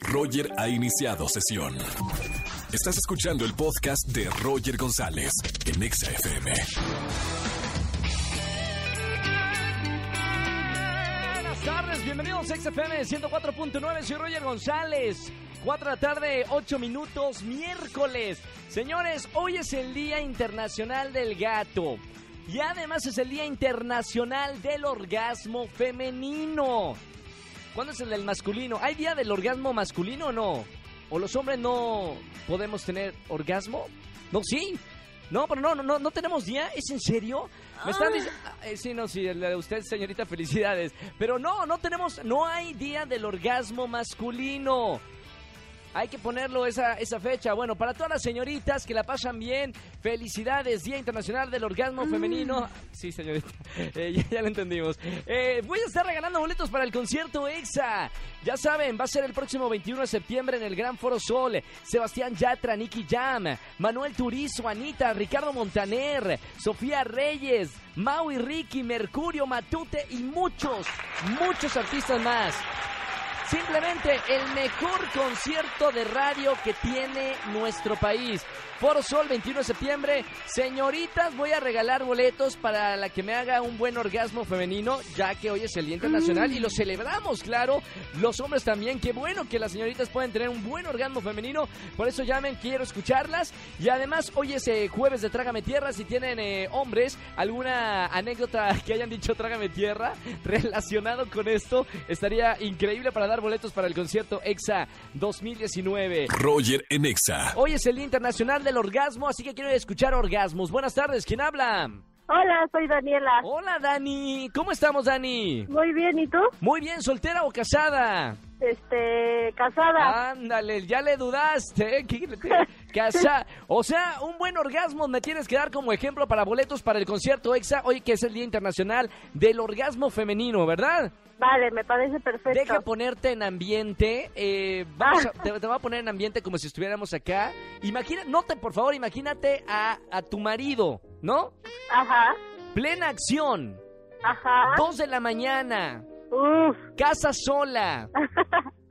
Roger ha iniciado sesión. Estás escuchando el podcast de Roger González en Exa FM. Buenas tardes, bienvenidos a XFM 104.9, soy Roger González. 4 de la tarde, 8 minutos, miércoles. Señores, hoy es el Día Internacional del Gato. Y además es el Día Internacional del Orgasmo Femenino. ¿Cuándo es el del masculino? ¿Hay día del orgasmo masculino o no? ¿O los hombres no podemos tener orgasmo? No, sí. No, pero no, no, no, no tenemos día. ¿Es en serio? Me están diciendo. sí, no, sí, el de usted, señorita, felicidades. Pero no, no tenemos. No hay día del orgasmo masculino. Hay que ponerlo esa, esa fecha. Bueno, para todas las señoritas que la pasan bien, felicidades, Día Internacional del Orgasmo Femenino. Sí, señorita, eh, ya, ya lo entendimos. Eh, voy a estar regalando boletos para el concierto EXA. Ya saben, va a ser el próximo 21 de septiembre en el Gran Foro Sol. Sebastián Yatra, Nicky Jam, Manuel Turizo, Anita, Ricardo Montaner, Sofía Reyes, Mau y Ricky, Mercurio, Matute y muchos, muchos artistas más. Simplemente el mejor concierto de radio que tiene nuestro país. Foro Sol, 21 de septiembre. Señoritas, voy a regalar boletos para la que me haga un buen orgasmo femenino, ya que hoy es el Día Internacional y lo celebramos, claro. Los hombres también. Qué bueno que las señoritas pueden tener un buen orgasmo femenino. Por eso llamen, quiero escucharlas. Y además, hoy es eh, jueves de Trágame Tierra. Si tienen eh, hombres alguna anécdota que hayan dicho Trágame Tierra relacionado con esto, estaría increíble para dar boletos para el concierto EXA 2019. Roger en Exa. Hoy es el Día Internacional del Orgasmo, así que quiero escuchar orgasmos. Buenas tardes, ¿quién habla? Hola, soy Daniela. Hola, Dani. ¿Cómo estamos, Dani? Muy bien, ¿y tú? Muy bien, ¿soltera o casada? Este, casada. Ándale, ya le dudaste, ¿eh? ¿Qué- qué- Casa. O sea, un buen orgasmo me tienes que dar como ejemplo para boletos para el concierto EXA, hoy que es el Día Internacional del Orgasmo Femenino, ¿verdad? Vale, me parece perfecto. Deja ponerte en ambiente. eh, vamos a- te, te voy a poner en ambiente como si estuviéramos acá. Imagina, note por favor, imagínate a, a tu marido, ¿no? Ajá, Plena acción. ajá. Dos de la mañana. Uf. Casa sola.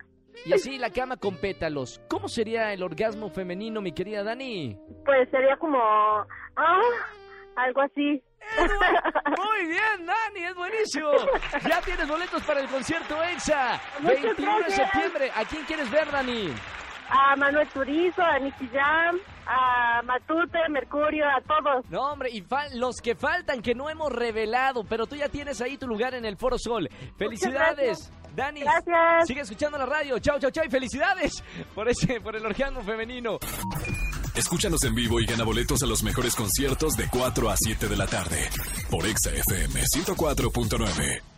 Y así la cama con pétalos. ¿Cómo sería el orgasmo femenino, mi querida Dani? Pues sería como... Ah, algo así. Muy bien, Dani, es buenísimo. Ya tienes boletos para el concierto EXA. Muchas 21 de septiembre. ¿A quién quieres ver, Dani? A Manuel Turizo, a Nicky Jam, a Matute, Mercurio, a todos. No, hombre, y los que faltan que no hemos revelado, pero tú ya tienes ahí tu lugar en el Foro Sol. Felicidades, Dani. Gracias. Sigue escuchando la radio. Chao, chao, chao y felicidades por ese por el orgasmo femenino. Escúchanos en vivo y gana boletos a los mejores conciertos de 4 a 7 de la tarde por Exa FM 104.9.